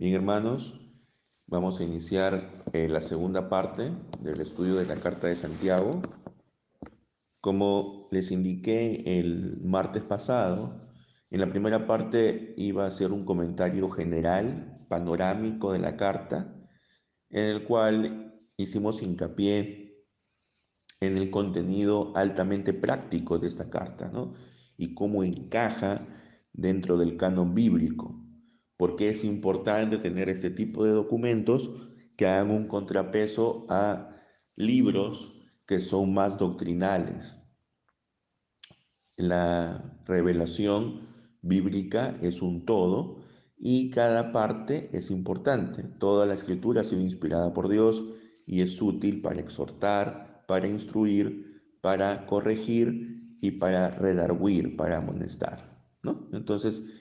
Bien, hermanos, vamos a iniciar eh, la segunda parte del estudio de la Carta de Santiago. Como les indiqué el martes pasado, en la primera parte iba a ser un comentario general, panorámico de la carta, en el cual hicimos hincapié en el contenido altamente práctico de esta carta, ¿no? Y cómo encaja dentro del canon bíblico porque es importante tener este tipo de documentos que hagan un contrapeso a libros que son más doctrinales. La revelación bíblica es un todo y cada parte es importante. Toda la escritura ha sido inspirada por Dios y es útil para exhortar, para instruir, para corregir y para redarguir, para amonestar. ¿no? Entonces,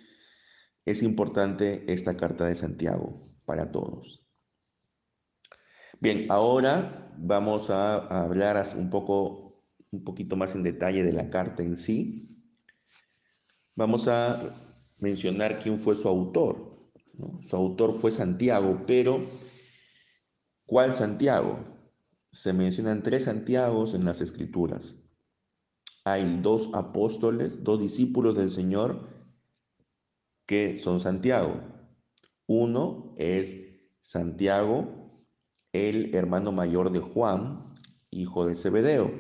es importante esta carta de Santiago para todos. Bien, ahora vamos a, hablar un poco, un poquito más en detalle de la carta en sí. Vamos a mencionar quién fue su autor. Su autor fue Santiago, pero ¿cuál Santiago? Se mencionan tres Santiagos en las Escrituras. Hay dos apóstoles, dos discípulos del Señor que son Santiago. Uno es Santiago, el hermano mayor de Juan, hijo de Zebedeo.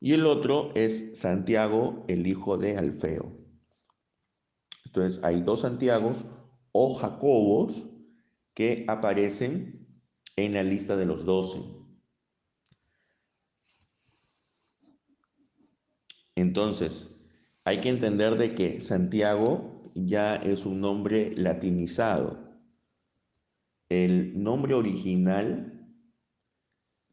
Y el otro es Santiago, el hijo de Alfeo. Entonces hay dos Santiagos o Jacobos que aparecen en la lista de los doce. Entonces, hay que entender de que Santiago ya es un nombre latinizado. El nombre original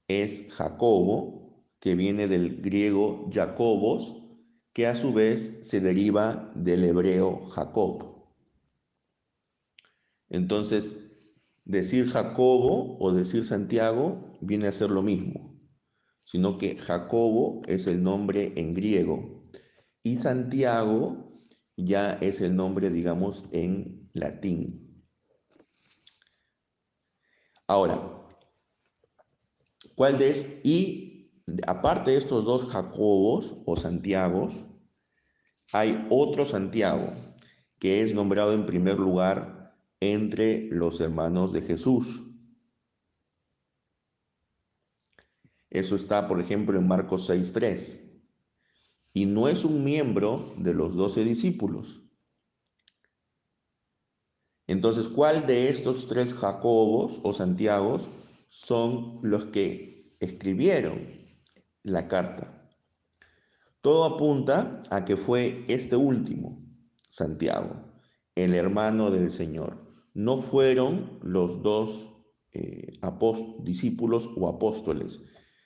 es Jacobo, que viene del griego Jacobos, que a su vez se deriva del hebreo Jacob. Entonces, decir Jacobo o decir Santiago viene a ser lo mismo, sino que Jacobo es el nombre en griego y Santiago ya es el nombre, digamos, en latín. Ahora, ¿cuál de Y aparte de estos dos Jacobos o Santiagos, hay otro Santiago que es nombrado en primer lugar entre los hermanos de Jesús. Eso está, por ejemplo, en Marcos 6.3 y no es un miembro de los doce discípulos. Entonces, ¿cuál de estos tres Jacobos o Santiagos son los que escribieron la carta? Todo apunta a que fue este último, Santiago, el hermano del Señor. No fueron los dos eh, discípulos o apóstoles,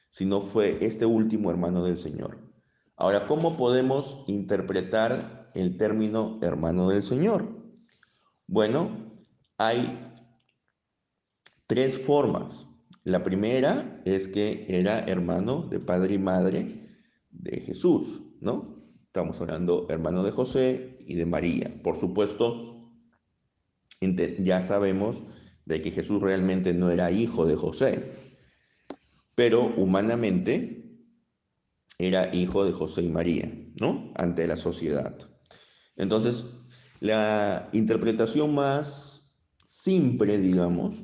sino fue este último hermano del Señor. Ahora, ¿cómo podemos interpretar el término hermano del Señor? Bueno, hay tres formas. La primera es que era hermano de padre y madre de Jesús, ¿no? Estamos hablando hermano de José y de María. Por supuesto, ya sabemos de que Jesús realmente no era hijo de José, pero humanamente era hijo de José y María, ¿no? Ante la sociedad. Entonces, la interpretación más simple, digamos,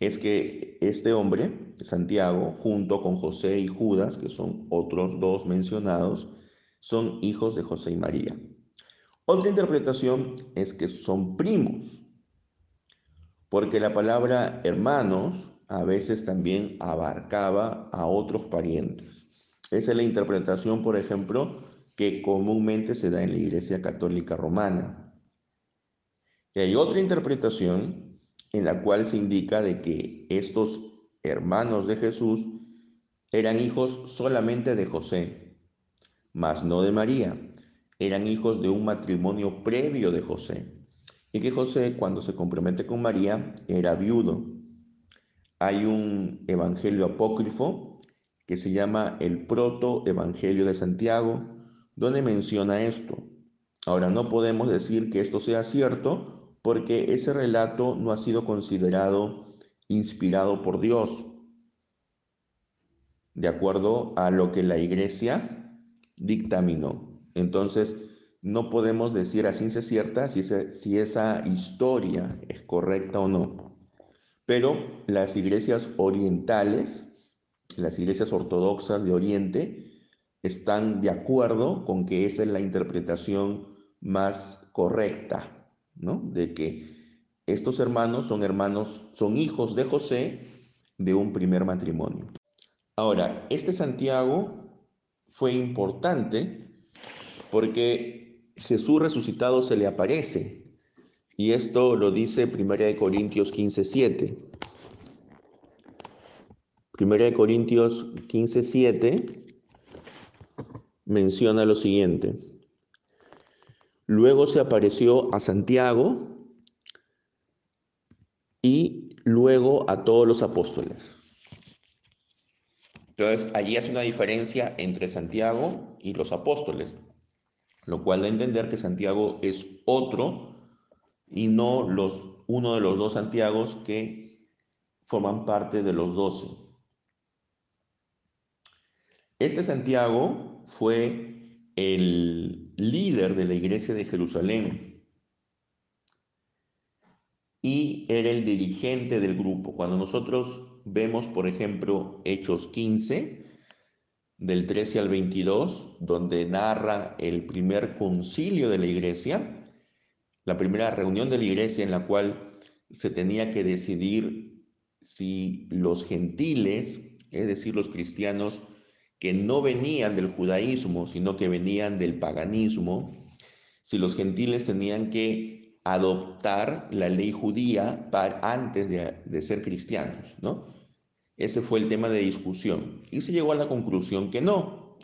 es que este hombre, Santiago, junto con José y Judas, que son otros dos mencionados, son hijos de José y María. Otra interpretación es que son primos, porque la palabra hermanos a veces también abarcaba a otros parientes. Esa es la interpretación, por ejemplo, que comúnmente se da en la Iglesia Católica Romana. Y hay otra interpretación en la cual se indica de que estos hermanos de Jesús eran hijos solamente de José, mas no de María. Eran hijos de un matrimonio previo de José. Y que José, cuando se compromete con María, era viudo. Hay un evangelio apócrifo que se llama el Proto-Evangelio de Santiago, donde menciona esto. Ahora, no podemos decir que esto sea cierto porque ese relato no ha sido considerado inspirado por Dios, de acuerdo a lo que la iglesia dictaminó. Entonces, no podemos decir a ciencia cierta si, si esa historia es correcta o no. Pero las iglesias orientales, las iglesias ortodoxas de Oriente, están de acuerdo con que esa es la interpretación más correcta, ¿no? De que estos hermanos son hermanos, son hijos de José de un primer matrimonio. Ahora, este Santiago fue importante porque Jesús resucitado se le aparece. Y esto lo dice 1 Corintios 15, 7. 1 Corintios 15, 7 menciona lo siguiente. Luego se apareció a Santiago y luego a todos los apóstoles. Entonces, allí hace una diferencia entre Santiago y los apóstoles, lo cual da a entender que Santiago es otro y no los, uno de los dos Santiagos que forman parte de los doce. Este Santiago fue el líder de la iglesia de Jerusalén y era el dirigente del grupo. Cuando nosotros vemos, por ejemplo, Hechos 15, del 13 al 22, donde narra el primer concilio de la iglesia, la primera reunión de la iglesia en la cual se tenía que decidir si los gentiles, es decir, los cristianos, que no venían del judaísmo, sino que venían del paganismo, si los gentiles tenían que adoptar la ley judía para, antes de, de ser cristianos, ¿no? Ese fue el tema de discusión. Y se llegó a la conclusión que no.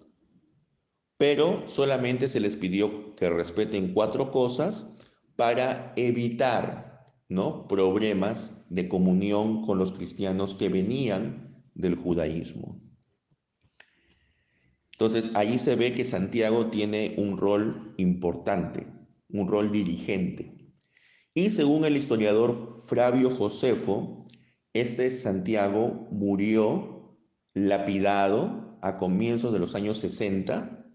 Pero solamente se les pidió que respeten cuatro cosas para evitar ¿no? problemas de comunión con los cristianos que venían del judaísmo. Entonces, ahí se ve que Santiago tiene un rol importante, un rol dirigente. Y según el historiador Flavio Josefo, este Santiago murió lapidado a comienzos de los años 60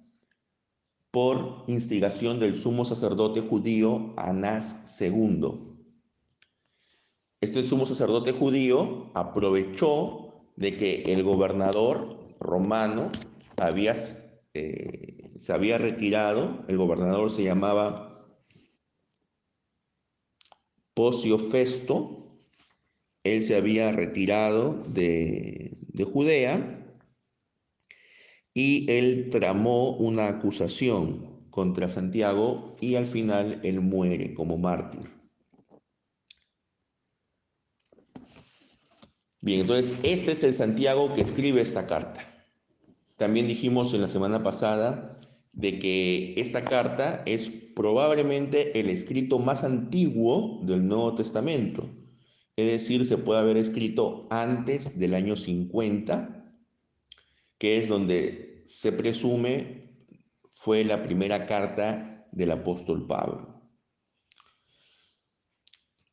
por instigación del sumo sacerdote judío Anás II. Este sumo sacerdote judío aprovechó de que el gobernador romano eh, se había retirado, el gobernador se llamaba Pocio Festo, él se había retirado de, de Judea y él tramó una acusación contra Santiago y al final él muere como mártir. Bien, entonces este es el Santiago que escribe esta carta. También dijimos en la semana pasada de que esta carta es probablemente el escrito más antiguo del Nuevo Testamento. Es decir, se puede haber escrito antes del año 50, que es donde se presume fue la primera carta del apóstol Pablo.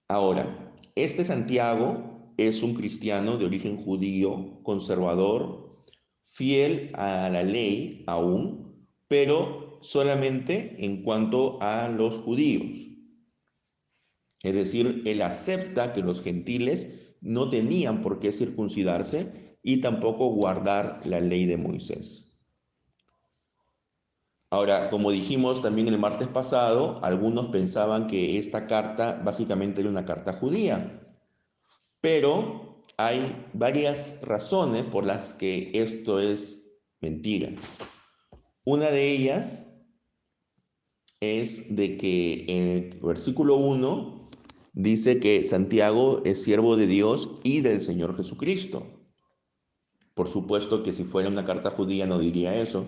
Ahora, este Santiago es un cristiano de origen judío, conservador, fiel a la ley aún, pero solamente en cuanto a los judíos. Es decir, él acepta que los gentiles no tenían por qué circuncidarse y tampoco guardar la ley de Moisés. Ahora, como dijimos también el martes pasado, algunos pensaban que esta carta básicamente era una carta judía, pero hay varias razones por las que esto es mentira. Una de ellas es de que en el versículo 1 dice que Santiago es siervo de Dios y del Señor Jesucristo. Por supuesto que si fuera una carta judía no diría eso.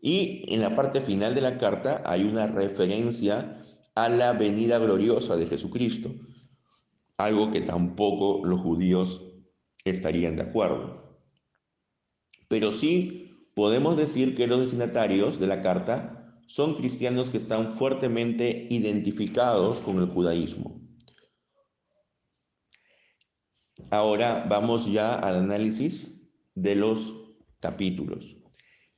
Y en la parte final de la carta hay una referencia a la venida gloriosa de Jesucristo, algo que tampoco los judíos estarían de acuerdo. Pero sí podemos decir que los destinatarios de la carta son cristianos que están fuertemente identificados con el judaísmo. Ahora vamos ya al análisis de los capítulos.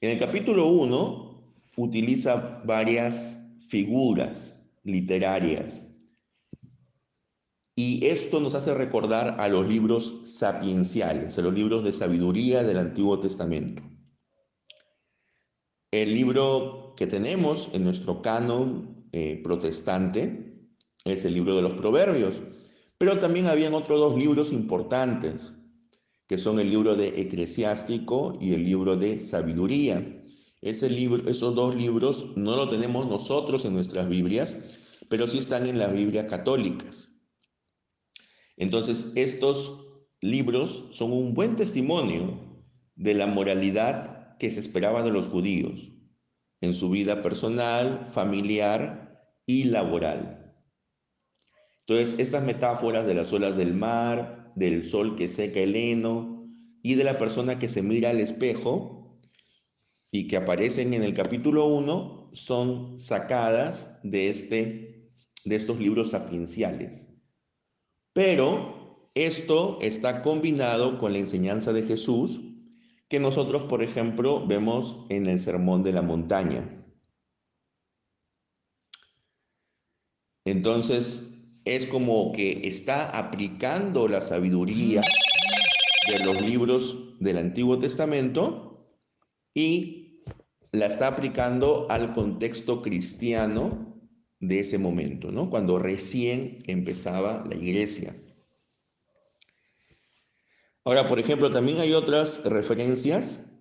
En el capítulo 1 utiliza varias figuras literarias y esto nos hace recordar a los libros sapienciales, a los libros de sabiduría del Antiguo Testamento. El libro que tenemos en nuestro canon eh, protestante es el libro de los Proverbios, pero también habían otros dos libros importantes, que son el libro de Eclesiástico y el libro de Sabiduría. Esos dos libros no lo tenemos nosotros en nuestras Biblias, pero sí están en las Biblias católicas. Entonces, estos libros son un buen testimonio de la moralidad que se esperaba de los judíos en su vida personal, familiar y laboral. Entonces, estas metáforas de las olas del mar, del sol que seca el heno y de la persona que se mira al espejo y que aparecen en el capítulo 1 son sacadas de, este, de estos libros sapienciales. Pero esto está combinado con la enseñanza de Jesús que nosotros, por ejemplo, vemos en el Sermón de la Montaña. Entonces, es como que está aplicando la sabiduría de los libros del Antiguo Testamento y la está aplicando al contexto cristiano de ese momento, ¿no? Cuando recién empezaba la iglesia. Ahora, por ejemplo, también hay otras referencias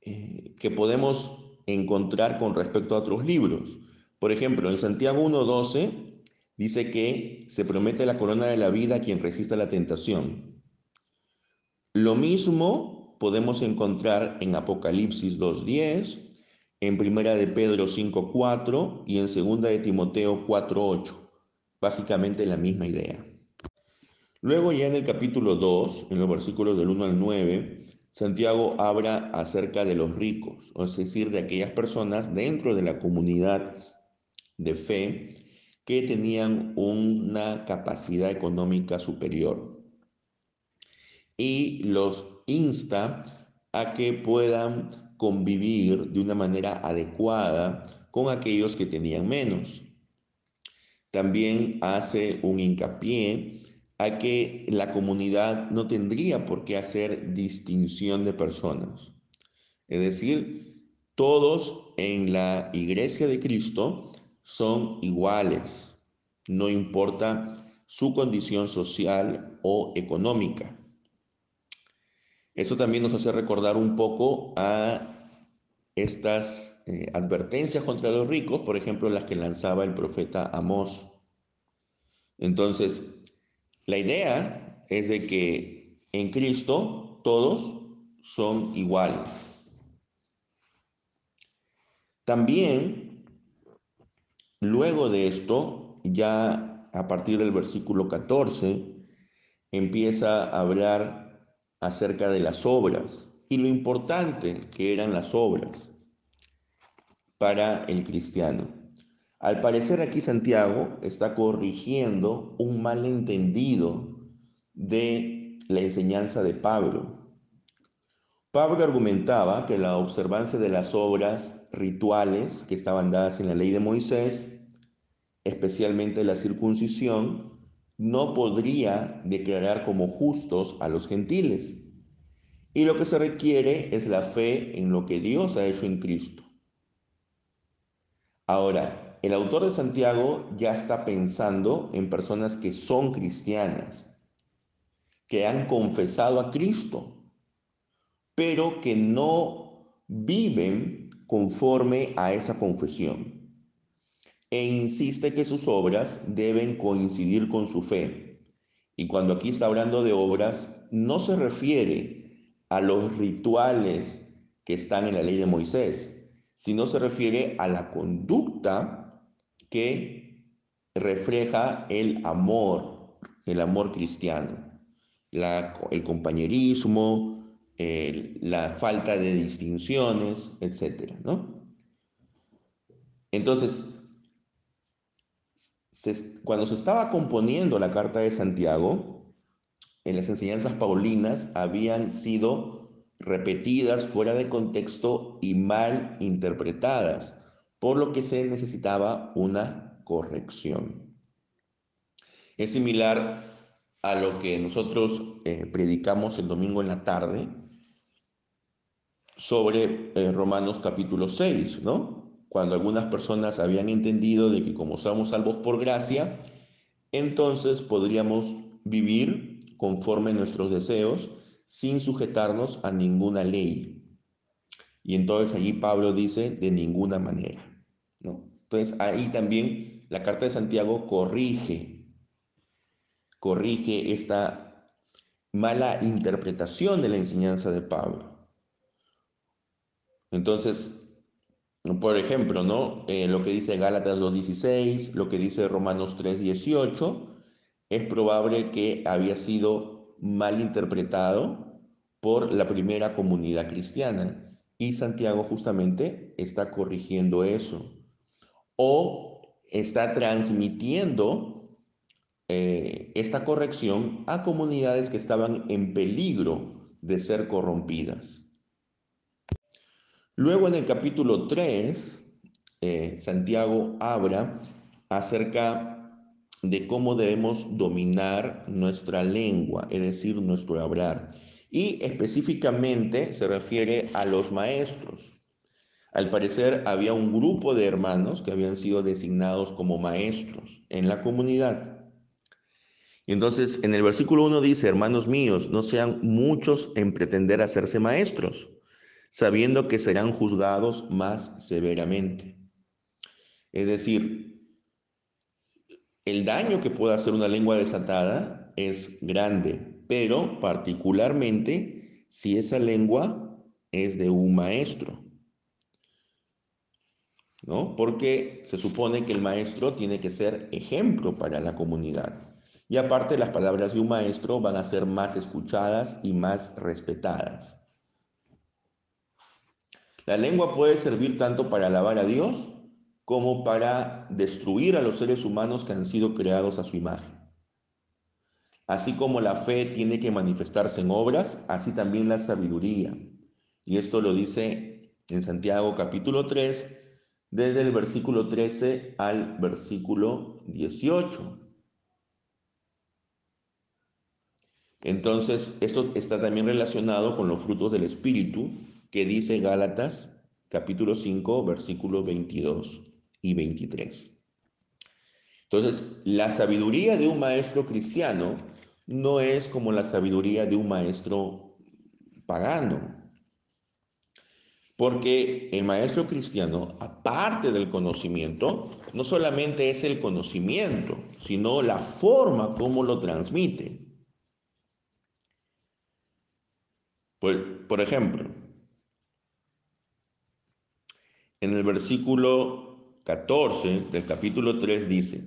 eh, que podemos encontrar con respecto a otros libros. Por ejemplo, en Santiago 1.12 dice que se promete la corona de la vida a quien resista la tentación. Lo mismo podemos encontrar en Apocalipsis 2.10 en Primera de Pedro 5.4 y en Segunda de Timoteo 4.8. Básicamente la misma idea. Luego ya en el capítulo 2, en los versículos del 1 al 9, Santiago habla acerca de los ricos, es decir, de aquellas personas dentro de la comunidad de fe que tenían una capacidad económica superior. Y los insta a que puedan convivir de una manera adecuada con aquellos que tenían menos. También hace un hincapié a que la comunidad no tendría por qué hacer distinción de personas. Es decir, todos en la iglesia de Cristo son iguales, no importa su condición social o económica. Eso también nos hace recordar un poco a estas eh, advertencias contra los ricos, por ejemplo, las que lanzaba el profeta Amós. Entonces, la idea es de que en Cristo todos son iguales. También, luego de esto, ya a partir del versículo 14, empieza a hablar acerca de las obras y lo importante que eran las obras para el cristiano. Al parecer aquí Santiago está corrigiendo un malentendido de la enseñanza de Pablo. Pablo argumentaba que la observancia de las obras rituales que estaban dadas en la ley de Moisés, especialmente la circuncisión, no podría declarar como justos a los gentiles. Y lo que se requiere es la fe en lo que Dios ha hecho en Cristo. Ahora, el autor de Santiago ya está pensando en personas que son cristianas, que han confesado a Cristo, pero que no viven conforme a esa confesión e insiste que sus obras deben coincidir con su fe. Y cuando aquí está hablando de obras, no se refiere a los rituales que están en la ley de Moisés, sino se refiere a la conducta que refleja el amor, el amor cristiano, el compañerismo, la falta de distinciones, etc. ¿no? Entonces, cuando se estaba componiendo la carta de Santiago, en las enseñanzas paulinas habían sido repetidas fuera de contexto y mal interpretadas, por lo que se necesitaba una corrección. Es similar a lo que nosotros eh, predicamos el domingo en la tarde sobre eh, Romanos capítulo 6, ¿no? Cuando algunas personas habían entendido de que como somos salvos por gracia, entonces podríamos vivir conforme nuestros deseos sin sujetarnos a ninguna ley. Y entonces allí Pablo dice de ninguna manera, ¿no? Entonces ahí también la carta de Santiago corrige, corrige esta mala interpretación de la enseñanza de Pablo. Entonces, por ejemplo, ¿no? Eh, lo que dice Gálatas 2.16, lo que dice Romanos 3.18, es probable que había sido mal interpretado por la primera comunidad cristiana. Y Santiago justamente está corrigiendo eso. O está transmitiendo eh, esta corrección a comunidades que estaban en peligro de ser corrompidas. Luego en el capítulo 3, eh, Santiago habla acerca de cómo debemos dominar nuestra lengua, es decir, nuestro hablar. Y específicamente se refiere a los maestros. Al parecer había un grupo de hermanos que habían sido designados como maestros en la comunidad. Y entonces en el versículo 1 dice, hermanos míos, no sean muchos en pretender hacerse maestros sabiendo que serán juzgados más severamente. Es decir, el daño que puede hacer una lengua desatada es grande, pero particularmente si esa lengua es de un maestro. ¿No? Porque se supone que el maestro tiene que ser ejemplo para la comunidad. Y aparte las palabras de un maestro van a ser más escuchadas y más respetadas. La lengua puede servir tanto para alabar a Dios como para destruir a los seres humanos que han sido creados a su imagen. Así como la fe tiene que manifestarse en obras, así también la sabiduría. Y esto lo dice en Santiago capítulo 3, desde el versículo 13 al versículo 18. Entonces, esto está también relacionado con los frutos del Espíritu, que dice Gálatas capítulo 5, versículos 22 y 23. Entonces, la sabiduría de un maestro cristiano no es como la sabiduría de un maestro pagano. Porque el maestro cristiano, aparte del conocimiento, no solamente es el conocimiento, sino la forma como lo transmite. Por, por ejemplo, en el versículo 14 del capítulo 3 dice,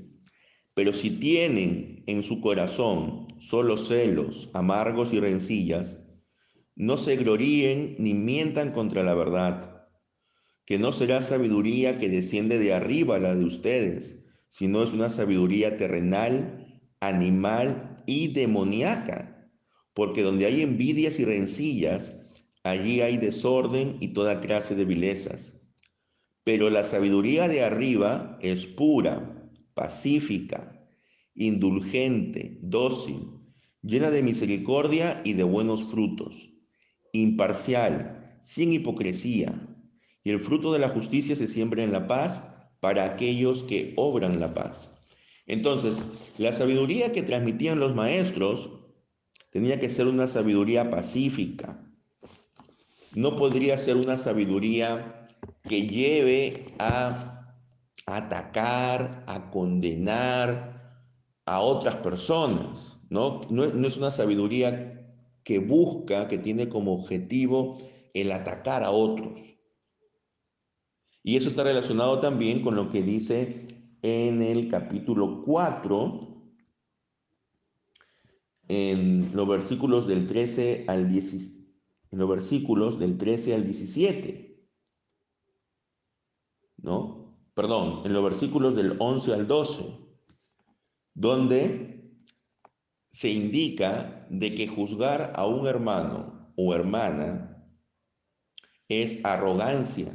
pero si tienen en su corazón solo celos, amargos y rencillas, no se gloríen ni mientan contra la verdad, que no será sabiduría que desciende de arriba la de ustedes, sino es una sabiduría terrenal, animal y demoníaca, porque donde hay envidias y rencillas, allí hay desorden y toda clase de vilezas. Pero la sabiduría de arriba es pura, pacífica, indulgente, dócil, llena de misericordia y de buenos frutos, imparcial, sin hipocresía. Y el fruto de la justicia se siembra en la paz para aquellos que obran la paz. Entonces, la sabiduría que transmitían los maestros tenía que ser una sabiduría pacífica. No podría ser una sabiduría que lleve a atacar, a condenar a otras personas, ¿no? No, es una sabiduría que busca, que tiene como objetivo el atacar a otros. Y eso está relacionado también con lo que dice en el capítulo 4, en los versículos del 13 al 10, en los versículos del 13 al 17. ¿No? Perdón, en los versículos del 11 al 12, donde se indica de que juzgar a un hermano o hermana es arrogancia,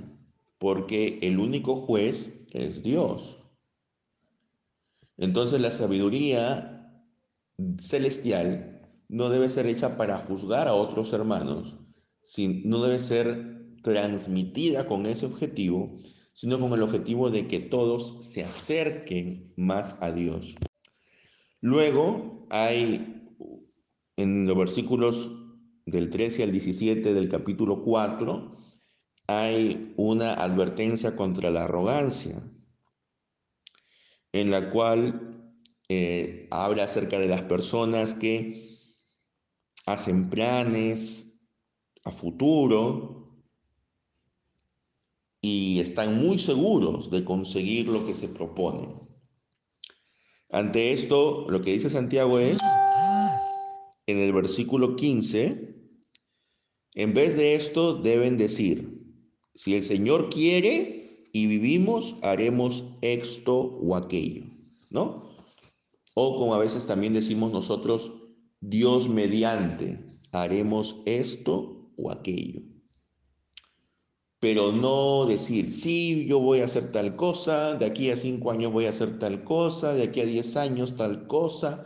porque el único juez es Dios. Entonces la sabiduría celestial no debe ser hecha para juzgar a otros hermanos, no debe ser transmitida con ese objetivo, sino con el objetivo de que todos se acerquen más a Dios. Luego hay en los versículos del 13 al 17 del capítulo 4, hay una advertencia contra la arrogancia, en la cual eh, habla acerca de las personas que hacen planes a futuro y están muy seguros de conseguir lo que se proponen. Ante esto, lo que dice Santiago es, en el versículo 15, en vez de esto deben decir, si el Señor quiere y vivimos, haremos esto o aquello, ¿no? O como a veces también decimos nosotros, Dios mediante, haremos esto o aquello. Pero no decir, sí, yo voy a hacer tal cosa, de aquí a cinco años voy a hacer tal cosa, de aquí a diez años tal cosa,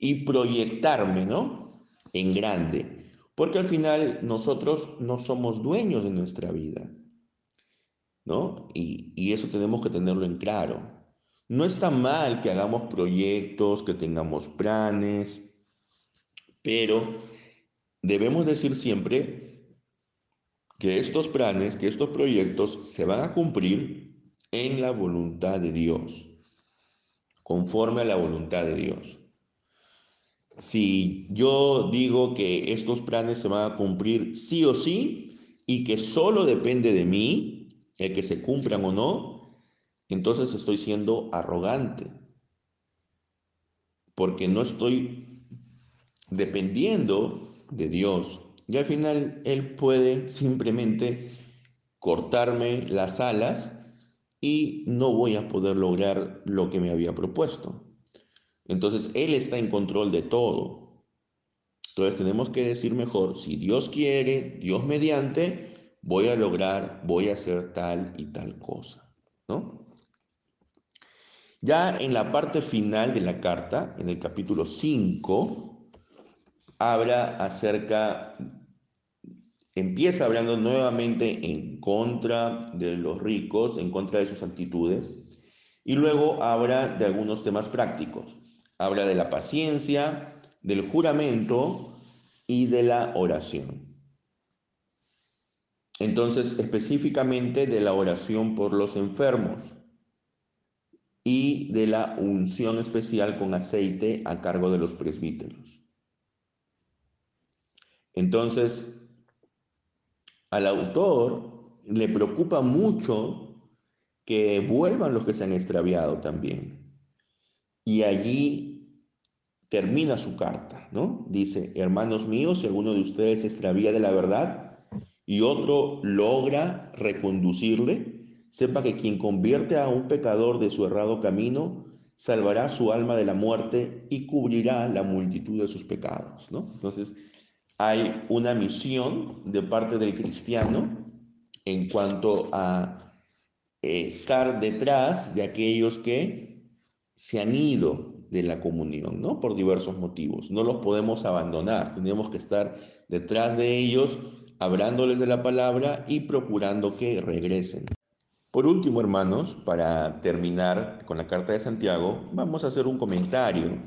y proyectarme, ¿no? En grande. Porque al final nosotros no somos dueños de nuestra vida, ¿no? Y, y eso tenemos que tenerlo en claro. No está mal que hagamos proyectos, que tengamos planes, pero debemos decir siempre que estos planes, que estos proyectos se van a cumplir en la voluntad de Dios, conforme a la voluntad de Dios. Si yo digo que estos planes se van a cumplir sí o sí y que solo depende de mí el que se cumplan o no, entonces estoy siendo arrogante, porque no estoy dependiendo de Dios. Y al final Él puede simplemente cortarme las alas y no voy a poder lograr lo que me había propuesto. Entonces Él está en control de todo. Entonces tenemos que decir mejor, si Dios quiere, Dios mediante, voy a lograr, voy a hacer tal y tal cosa. ¿no? Ya en la parte final de la carta, en el capítulo 5, habla acerca, empieza hablando nuevamente en contra de los ricos, en contra de sus actitudes, y luego habla de algunos temas prácticos. Habla de la paciencia, del juramento y de la oración. Entonces, específicamente de la oración por los enfermos y de la unción especial con aceite a cargo de los presbíteros. Entonces, al autor le preocupa mucho que vuelvan los que se han extraviado también. Y allí termina su carta, ¿no? Dice, hermanos míos, si alguno de ustedes se extravía de la verdad y otro logra reconducirle, sepa que quien convierte a un pecador de su errado camino, salvará su alma de la muerte y cubrirá la multitud de sus pecados, ¿no? Entonces, hay una misión de parte del cristiano en cuanto a estar detrás de aquellos que se han ido de la comunión, ¿no? Por diversos motivos. No los podemos abandonar, tenemos que estar detrás de ellos, hablándoles de la palabra y procurando que regresen. Por último, hermanos, para terminar con la carta de Santiago, vamos a hacer un comentario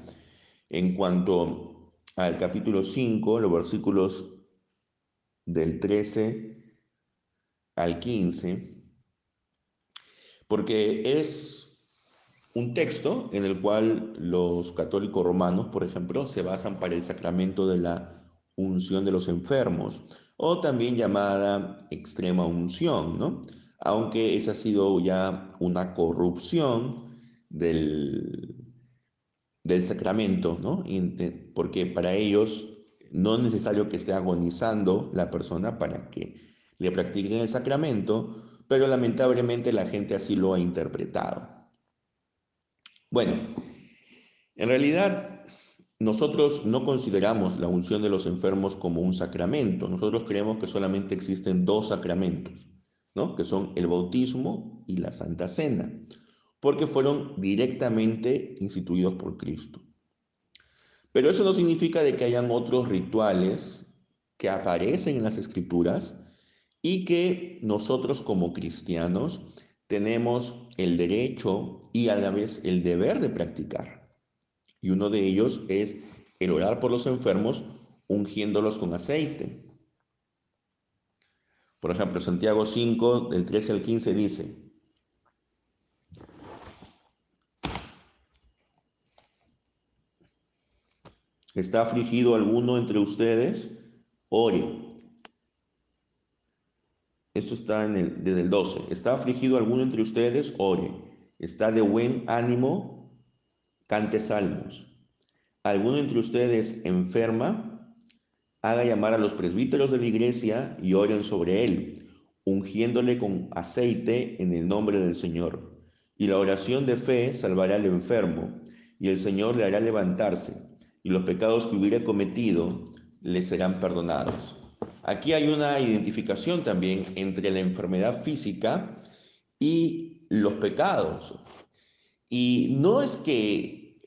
en cuanto al capítulo 5, los versículos del 13 al 15, porque es un texto en el cual los católicos romanos, por ejemplo, se basan para el sacramento de la unción de los enfermos, o también llamada extrema unción, ¿no? Aunque esa ha sido ya una corrupción del, del sacramento, ¿no? Porque para ellos no es necesario que esté agonizando la persona para que le practiquen el sacramento, pero lamentablemente la gente así lo ha interpretado. Bueno, en realidad nosotros no consideramos la unción de los enfermos como un sacramento. Nosotros creemos que solamente existen dos sacramentos, ¿no? que son el bautismo y la Santa Cena, porque fueron directamente instituidos por Cristo. Pero eso no significa de que hayan otros rituales que aparecen en las escrituras y que nosotros como cristianos tenemos el derecho y a la vez el deber de practicar. Y uno de ellos es el orar por los enfermos ungiéndolos con aceite. Por ejemplo, Santiago 5, del 13 al 15 dice, ¿está afligido alguno entre ustedes? Ore. Esto está en el, desde el 12. ¿Está afligido alguno entre ustedes? Ore. ¿Está de buen ánimo? cante salmos. ¿Alguno entre ustedes enferma? Haga llamar a los presbíteros de la iglesia y oren sobre él, ungiéndole con aceite en el nombre del Señor. Y la oración de fe salvará al enfermo, y el Señor le hará levantarse, y los pecados que hubiera cometido le serán perdonados. Aquí hay una identificación también entre la enfermedad física y los pecados. Y no es que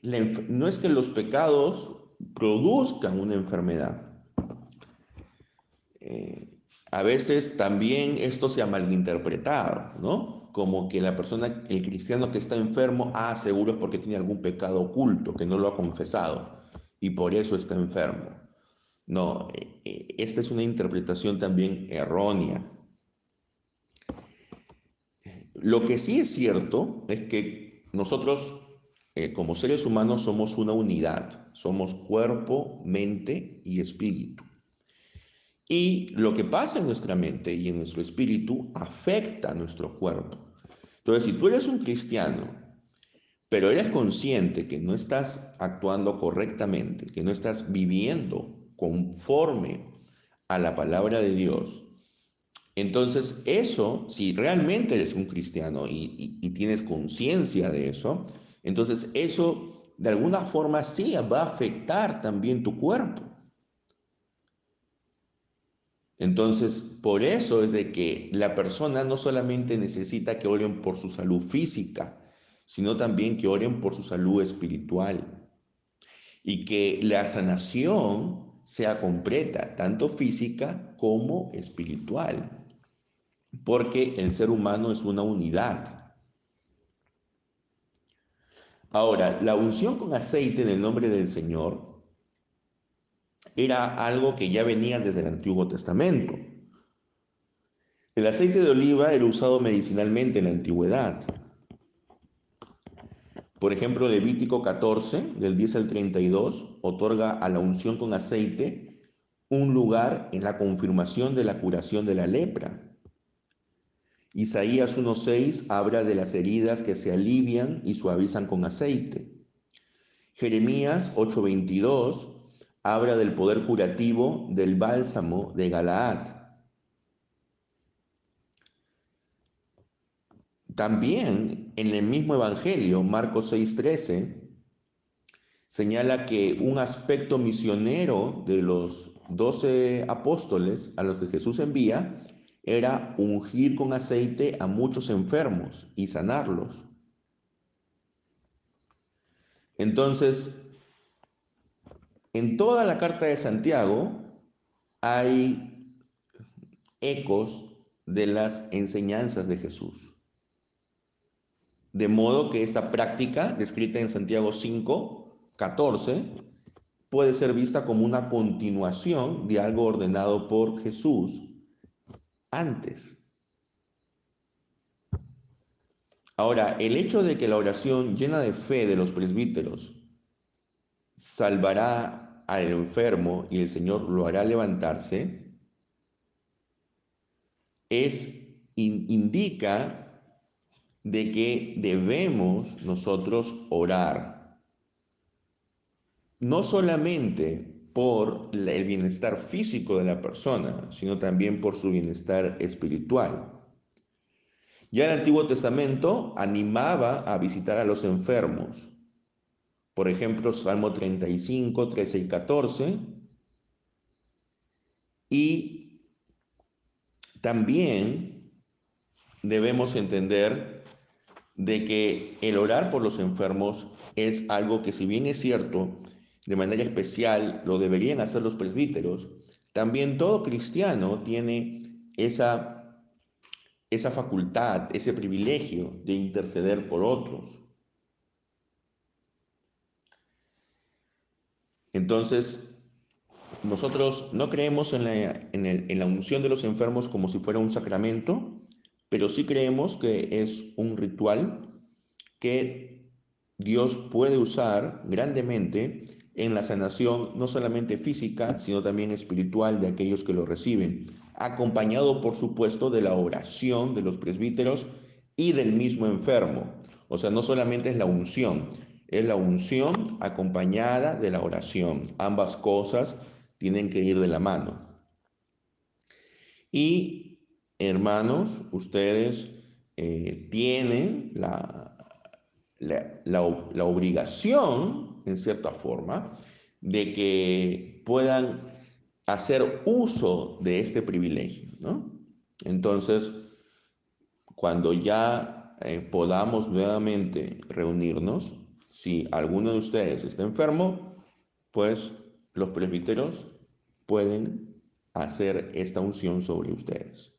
no es que los pecados produzcan una enfermedad. Eh, a veces también esto se ha malinterpretado, ¿no? Como que la persona, el cristiano que está enfermo, ah, seguro es porque tiene algún pecado oculto, que no lo ha confesado, y por eso está enfermo. No, eh, eh, esta es una interpretación también errónea. Lo que sí es cierto es que nosotros eh, como seres humanos somos una unidad, somos cuerpo, mente y espíritu. Y lo que pasa en nuestra mente y en nuestro espíritu afecta a nuestro cuerpo. Entonces, si tú eres un cristiano, pero eres consciente que no estás actuando correctamente, que no estás viviendo conforme a la palabra de Dios, entonces eso, si realmente eres un cristiano y, tienes conciencia de eso, entonces eso de alguna forma sí va a afectar también tu cuerpo. Entonces, por eso es de que la persona no solamente necesita que oren por su salud física, sino también que oren por su salud espiritual. Y que la sanación sea completa, tanto física como espiritual. Porque el ser humano es una unidad. Ahora, la unción con aceite en el nombre del Señor era algo que ya venía desde el Antiguo Testamento. El aceite de oliva era usado medicinalmente en la antigüedad. Por ejemplo, Levítico 14, del 10 al 32, otorga a la unción con aceite un lugar en la confirmación de la curación de la lepra. Isaías 1.6 habla de las heridas que se alivian y suavizan con aceite. Jeremías 8.22 habla del poder curativo del bálsamo de Galaad. También en el mismo Evangelio, Marcos 6.13, señala que un aspecto misionero de los doce apóstoles a los que Jesús envía era ungir con aceite a muchos enfermos y sanarlos. Entonces, en toda la carta de Santiago hay ecos de las enseñanzas de Jesús. De modo que esta práctica, descrita en Santiago 5, 14, puede ser vista como una continuación de algo ordenado por Jesús antes. Ahora, el hecho de que la oración llena de fe de los presbíteros salvará al enfermo y el Señor lo hará levantarse, es, indica de que debemos nosotros orar. No solamente por el bienestar físico de la persona, sino también por su bienestar espiritual. Ya el Antiguo Testamento animaba a visitar a los enfermos, Por ejemplo, Salmo 35, 13 y 14. Y también debemos entender de que el orar por los enfermos es algo que si bien es cierto, de manera especial lo deberían hacer los presbíteros, también todo cristiano tiene esa, esa facultad, ese privilegio de interceder por otros. Entonces, nosotros no creemos en la, en, la unción de los enfermos como si fuera un sacramento, pero sí creemos que es un ritual que Dios puede usar grandemente en la sanación no solamente física, sino también espiritual de aquellos que lo reciben, acompañado por supuesto de la oración de los presbíteros y del mismo enfermo. O sea, no solamente es la unción, es la unción acompañada de la oración. Ambas cosas tienen que ir de la mano. Y hermanos, ustedes eh, tienen la, la, la obligación, en cierta forma, de que puedan hacer uso de este privilegio, ¿no? Entonces, cuando ya eh, podamos nuevamente reunirnos, si alguno de ustedes está enfermo, pues los presbíteros pueden hacer esta unción sobre ustedes.